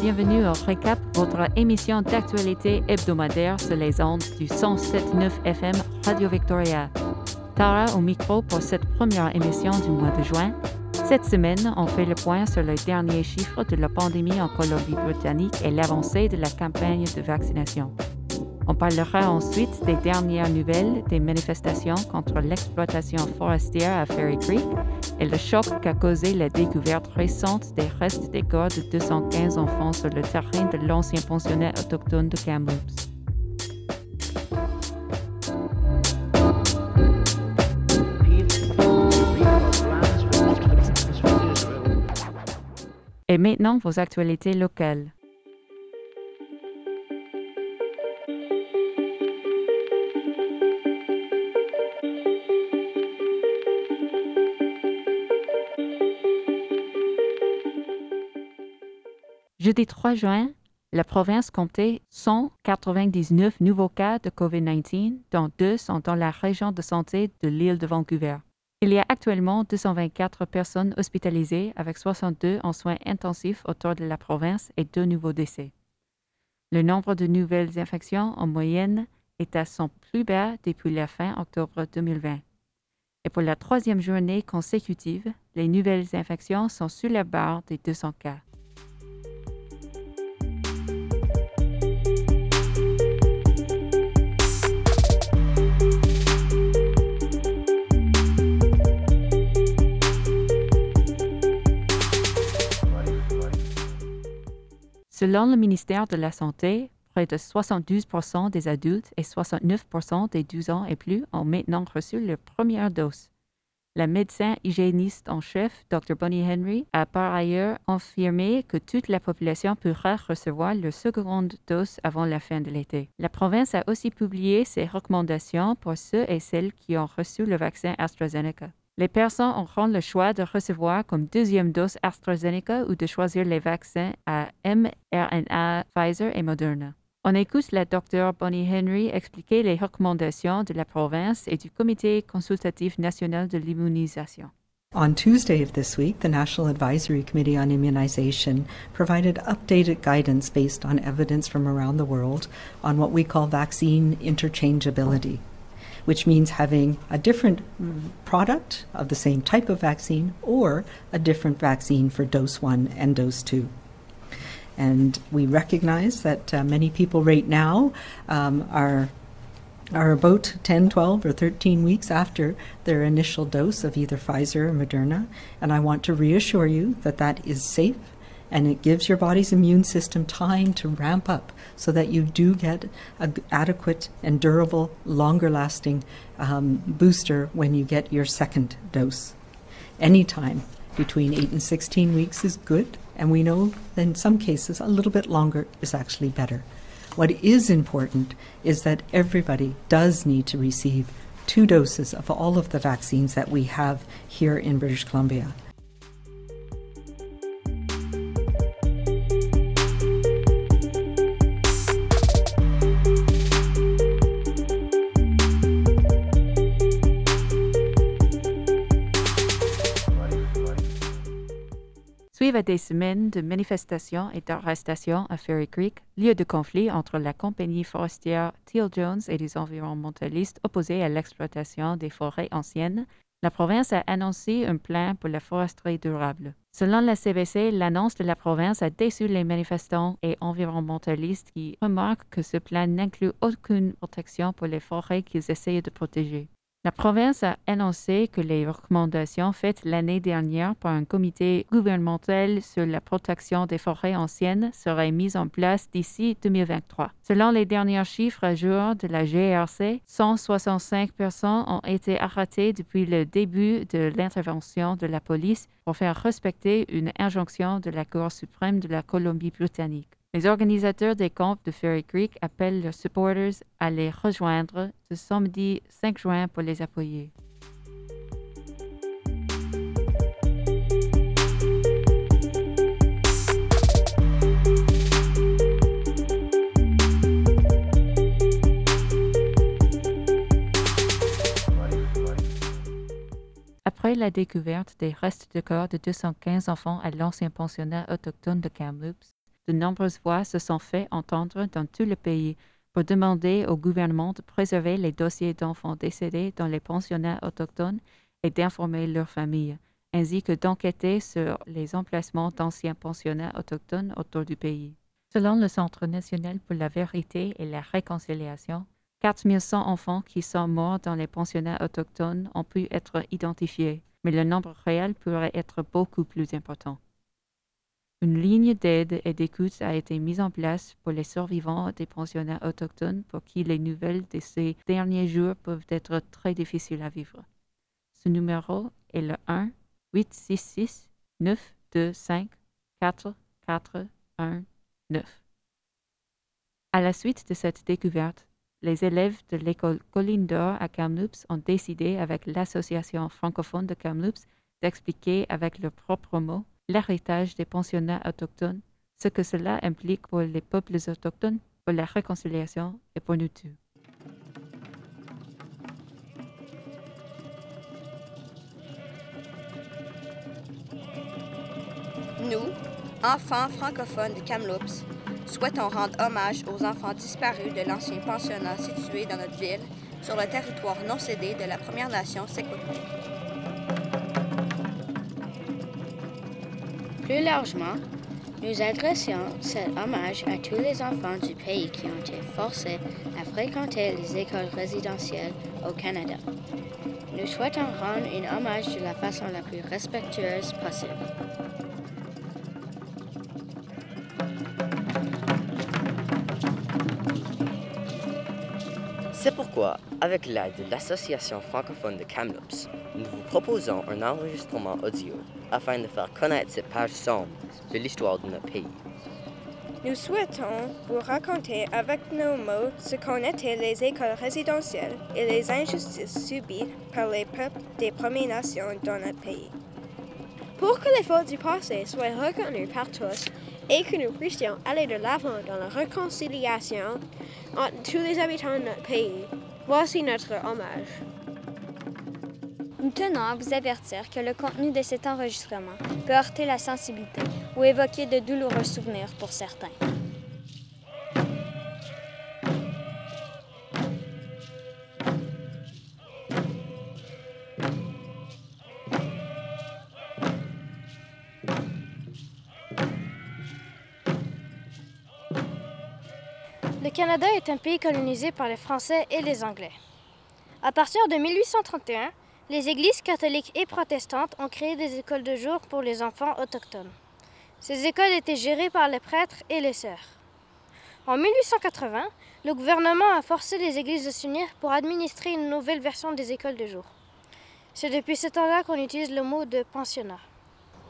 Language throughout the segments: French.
Bienvenue au Récap, votre émission d'actualité hebdomadaire sur les ondes du 107.9 FM Radio Victoria. Tara au micro pour cette première émission du mois de juin. Cette semaine, on fait le point sur les derniers chiffres de la pandémie en Colombie-Britannique et l'avancée de la campagne de vaccination. On parlera ensuite des dernières nouvelles des manifestations contre l'exploitation forestière à Ferry Creek et le choc qu'a causé la découverte récente des restes des corps de 215 enfants sur le terrain de l'ancien pensionnat autochtone de Kamloops. Et maintenant, vos actualités locales. Jeudi 3 juin, la province comptait 199 nouveaux cas de COVID-19, dont deux sont dans la région de santé de l'île de Vancouver. Il y a actuellement 224 personnes hospitalisées avec 62 en soins intensifs autour de la province et deux nouveaux décès. Le nombre de nouvelles infections en moyenne est à son plus bas depuis la fin octobre 2020. Et pour la troisième journée consécutive, les nouvelles infections sont sous la barre des 200 cas. Selon le ministère de la Santé, près de 72% des adultes et 69% des 12 ans et plus ont maintenant reçu leur première dose. La médecin hygiéniste en chef, Dr. Bonnie Henry, a par ailleurs affirmé que toute la population pourra recevoir leur seconde dose avant la fin de l'été. La province a aussi publié ses recommandations pour ceux et celles qui ont reçu le vaccin AstraZeneca. Les personnes auront le choix de recevoir comme deuxième dose AstraZeneca ou de choisir les vaccins à mRNA Pfizer et Moderna. On écoute la Dr. Bonnie Henry expliquer les recommandations de la province et du Comité consultatif national de l'immunisation. On Tuesday of this week, the National Advisory Committee on Immunization provided updated guidance based on evidence from around the world on what we call vaccine interchangeability. Which means having a different product of the same type of vaccine or a different vaccine for dose one and dose two. And we recognize that uh, many people right now um, are are about 10, 12, or 13 weeks after their initial dose of either Pfizer or Moderna. And I want to reassure you that that is safe and it gives your body's immune system time to ramp up so that you do get an adequate and durable, longer lasting um, booster when you get your second dose. Anytime between 8 and 16 weeks is good, and we know in some cases a little bit longer is actually better. What is important is that everybody does need to receive two doses of all of the vaccines that we have here in British Columbia. Suivent des semaines de manifestations et d'arrestations à Ferry Creek, lieu de conflit entre la compagnie forestière Teal Jones et les environnementalistes opposés à l'exploitation des forêts anciennes. La province a annoncé un plan pour la foresterie durable. Selon la CBC, l'annonce de la province a déçu les manifestants et environnementalistes qui remarquent que ce plan n'inclut aucune protection pour les forêts qu'ils essayent de protéger. La province a annoncé que les recommandations faites l'année dernière par un comité gouvernemental sur la protection des forêts anciennes seraient mises en place d'ici 2023. Selon les derniers chiffres à jour de la GRC, 165 personnes ont été arrêtées depuis le début de l'intervention de la police pour faire respecter une injonction de la Cour suprême de la Colombie-Britannique. Les organisateurs des camps de Ferry Creek appellent leurs supporters à les rejoindre ce samedi 5 juin pour les appuyer. Après la découverte des restes de corps de 215 enfants à l'ancien pensionnat autochtone de Kamloops, de nombreuses voix se sont fait entendre dans tout le pays pour demander au gouvernement de préserver les dossiers d'enfants décédés dans les pensionnats autochtones et d'informer leurs familles, ainsi que d'enquêter sur les emplacements d'anciens pensionnats autochtones autour du pays. Selon le Centre national pour la vérité et la réconciliation, 4100 enfants qui sont morts dans les pensionnats autochtones ont pu être identifiés, mais le nombre réel pourrait être beaucoup plus important. Une ligne d'aide et d'écoute a été mise en place pour les survivants des pensionnats autochtones pour qui les nouvelles de ces derniers jours peuvent être très difficiles à vivre. Ce numéro est le 1 866 925 4419. À la suite de cette découverte, les élèves de l'école Colline d'Or à Kamloops ont décidé avec l'Association francophone de Kamloops d'expliquer avec leurs propres mots l'héritage des pensionnats autochtones, ce que cela implique pour les peuples autochtones, pour la réconciliation et pour nous tous. Nous, enfants francophones de Kamloops, souhaitons rendre hommage aux enfants disparus de l'ancien pensionnat situé dans notre ville, sur le territoire non cédé de la Première Nation Secwepemc. Plus largement, nous adressons cet hommage à tous les enfants du pays qui ont été forcés à fréquenter les écoles résidentielles au Canada. Nous souhaitons rendre un hommage de la façon la plus respectueuse possible. C'est pourquoi, avec l'aide de l'Association francophone de Kamloops, nous vous proposons un enregistrement audio afin de faire connaître cette page sombre de l'histoire de notre pays. Nous souhaitons vous raconter avec nos mots ce qu'ont été les écoles résidentielles et les injustices subies par les peuples des Premières Nations dans notre pays. Pour que les fautes du passé soient reconnues par tous et que nous puissions aller de l'avant dans la réconciliation entre tous les habitants de notre pays, voici notre hommage. Nous tenons à vous avertir que le contenu de cet enregistrement peut heurter la sensibilité ou évoquer de douloureux souvenirs pour certains. Canada est un pays colonisé par les Français et les Anglais. À partir de 1831, les églises catholiques et protestantes ont créé des écoles de jour pour les enfants autochtones. Ces écoles étaient gérées par les prêtres et les sœurs. En 1880, le gouvernement a forcé les églises de s'unir pour administrer une nouvelle version des écoles de jour. C'est depuis ce temps-là qu'on utilise le mot de pensionnat.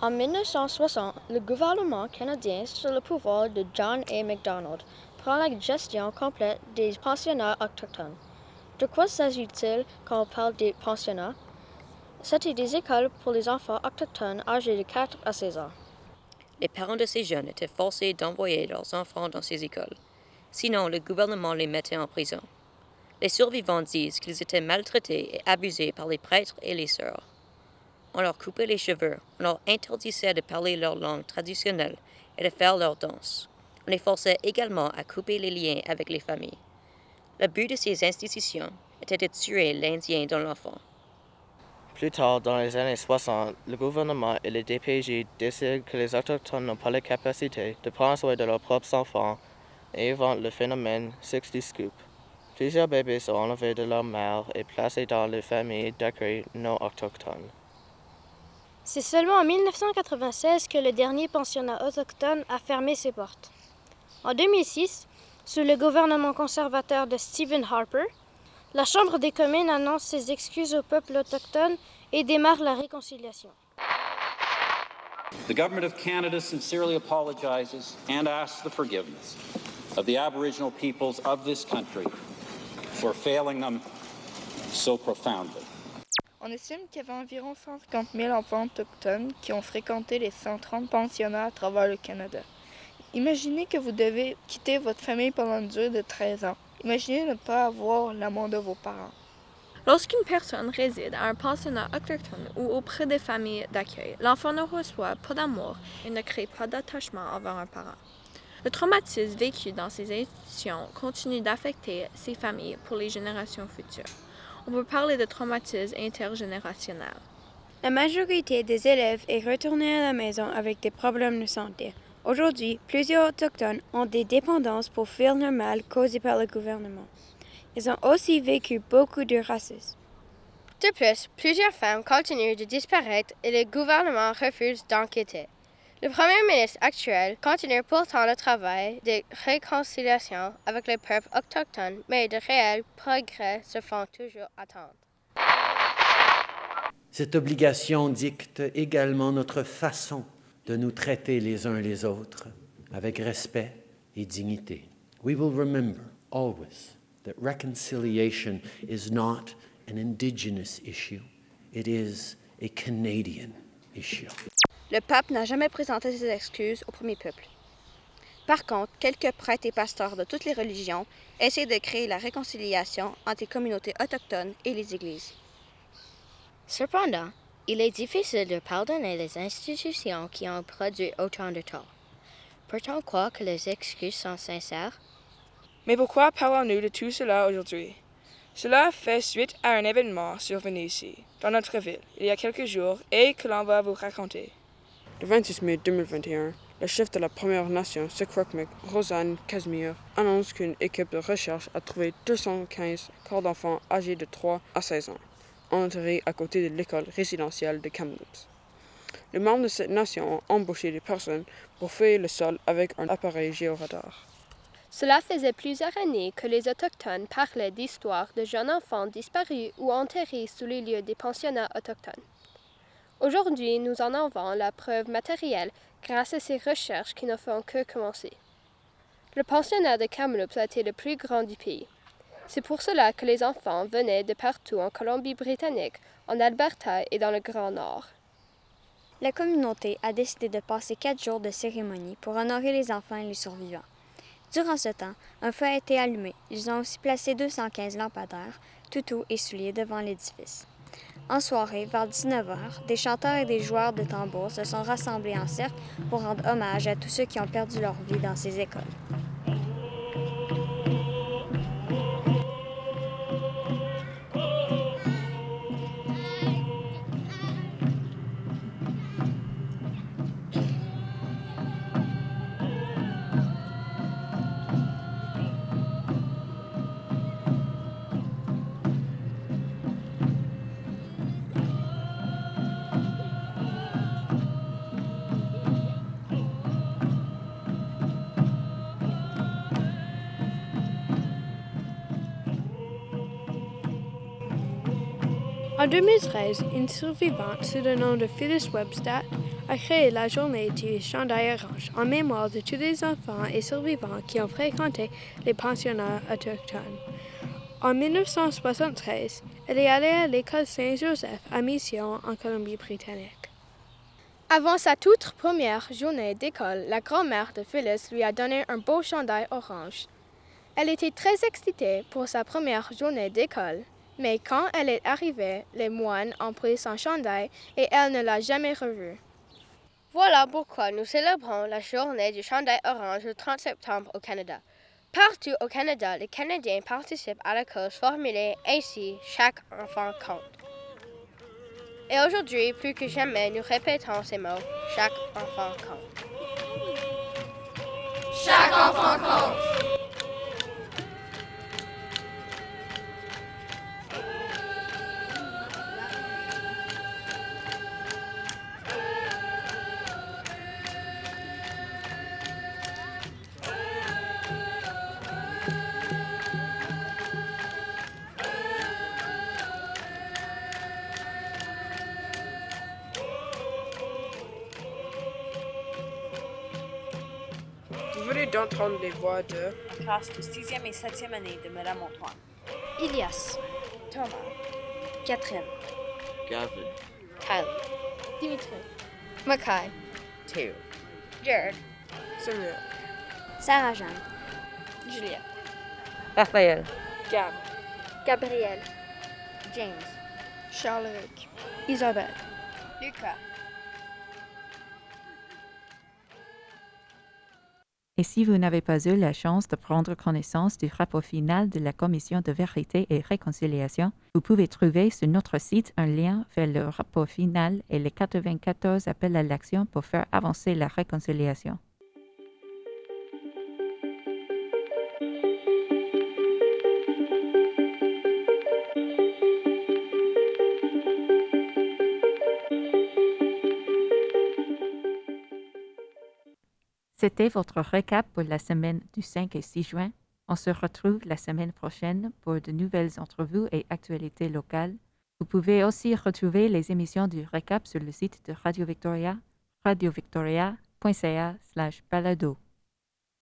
En 1960, le gouvernement canadien, sous le pouvoir de John A. Macdonald, prend la gestion complète des pensionnats autochtones. De quoi s'agit-il quand on parle des pensionnats? C'était des écoles pour les enfants autochtones âgés de 4 à 16 ans. Les parents de ces jeunes étaient forcés d'envoyer leurs enfants dans ces écoles. Sinon, le gouvernement les mettait en prison. Les survivants disent qu'ils étaient maltraités et abusés par les prêtres et les sœurs. On leur coupait les cheveux, on leur interdisait de parler leur langue traditionnelle et de faire leur danse. On les forçait également à couper les liens avec les familles. Le but de ces institutions était de tuer l'Indien dans l'enfant. Plus tard, dans les années 60, le gouvernement et les DPJ décident que les Autochtones n'ont pas la capacité de prendre soin de leurs propres enfants et inventent le phénomène 60 Scoop. Plusieurs bébés sont enlevés de leur mère et placés dans les familles d'accueil non autochtones. C'est seulement en 1996 que le dernier pensionnat autochtone a fermé ses portes. En 2006, sous le gouvernement conservateur de Stephen Harper, la Chambre des communes annonce ses excuses au peuple autochtone et démarre la réconciliation. The government of Canada sincerely apologizes and asks the forgiveness of the Aboriginal peoples of this country for failing them so profoundly. On estime qu'il y avait environ 150 000 enfants autochtones qui ont fréquenté les 130 pensionnats à travers le Canada. Imaginez que vous devez quitter votre famille pendant une durée de 13 ans. Imaginez ne pas avoir l'amour de vos parents. Lorsqu'une personne réside à un pensionnat autochtone ou auprès des familles d'accueil, l'enfant ne reçoit pas d'amour et ne crée pas d'attachement envers un parent. Le traumatisme vécu dans ces institutions continue d'affecter ces familles pour les générations futures. On peut parler de traumatisme intergénérationnel. La majorité des élèves est retournée à la maison avec des problèmes de santé. Aujourd'hui, plusieurs Autochtones ont des dépendances pour fuir le mal causé par le gouvernement. Ils ont aussi vécu beaucoup de racisme. De plus, plusieurs femmes continuent de disparaître et le gouvernement refuse d'enquêter. Le Premier ministre actuel continue pourtant le travail de réconciliation avec le peuple autochtone, mais de réels progrès se font toujours attendre. Cette obligation dicte également notre façon de nous traiter les uns les autres avec respect et dignité. We will remember always that reconciliation is not an indigenous issue, it is a Canadian issue. Le pape n'a jamais présenté ses excuses au premier peuple. Par contre, quelques prêtres et pasteurs de toutes les religions essaient de créer la réconciliation entre les communautés autochtones et les églises. Cependant, il est difficile de pardonner les institutions qui ont produit autant de tort. Peut-on croire que les excuses sont sincères? Mais pourquoi parlons-nous de tout cela aujourd'hui? Cela fait suite à un événement survenu ici, dans notre ville, il y a quelques jours, et que l'on va vous raconter. Le 26 mai 2021, le chef de la Première Nation, Secwepemc, Rosanne Casimir, annonce qu'une équipe de recherche a trouvé 215 corps d'enfants âgés de 3 à 16 ans, enterrés à côté de l'école résidentielle de Kamloops. Les membres de cette nation ont embauché des personnes pour fouiller le sol avec un appareil géoradar. Cela faisait plusieurs années que les Autochtones parlaient d'histoires de jeunes enfants disparus ou enterrés sous les lieux des pensionnats autochtones. Aujourd'hui, nous en avons la preuve matérielle grâce à ces recherches qui ne font que commencer. Le pensionnat de Kamloops a été le plus grand du pays. C'est pour cela que les enfants venaient de partout en Colombie-Britannique, en Alberta et dans le Grand Nord. La communauté a décidé de passer quatre jours de cérémonie pour honorer les enfants et les survivants. Durant ce temps, un feu a été allumé. Ils ont aussi placé 215 lampadaires, toutous et souliers devant l'édifice. En soirée, vers 19h, des chanteurs et des joueurs de tambour se sont rassemblés en cercle pour rendre hommage à tous ceux qui ont perdu leur vie dans ces écoles. En 2013, une survivante sous le nom de Phyllis Webster a créé la journée du chandail orange en mémoire de tous les enfants et survivants qui ont fréquenté les pensionnats autochtones. En 1973, elle est allée à l'école Saint-Joseph à Mission en Colombie-Britannique. Avant sa toute première journée d'école, la grand-mère de Phyllis lui a donné un beau chandail orange. Elle était très excitée pour sa première journée d'école. Mais quand elle est arrivée, les moines ont pris son chandail et elle ne l'a jamais revu. Voilà pourquoi nous célébrons la journée du chandail orange le 30 septembre au Canada. Partout au Canada, les Canadiens participent à la cause formulée ainsi chaque enfant compte. Et aujourd'hui, plus que jamais, nous répétons ces mots chaque enfant compte. Chaque enfant compte. D'entendre les voix de classe de 6e et 7e année de Madame Antoine. Ilias, Thomas, Catherine, Gavin, Kylie, Dimitri, Mackay, Théo, Jared, Samuel, Sarah Jeanne, Juliette, Raphaël, Gab, Gabriel, James, Charles-Éric, Isabelle, Lucas, Et si vous n'avez pas eu la chance de prendre connaissance du rapport final de la Commission de vérité et réconciliation, vous pouvez trouver sur notre site un lien vers le rapport final et les 94 appels à l'action pour faire avancer la réconciliation. C'était votre récap pour la semaine du 5 et 6 juin. On se retrouve la semaine prochaine pour de nouvelles entrevues et actualités locales. Vous pouvez aussi retrouver les émissions du récap sur le site de Radio Victoria, radiovictoria.ca balado.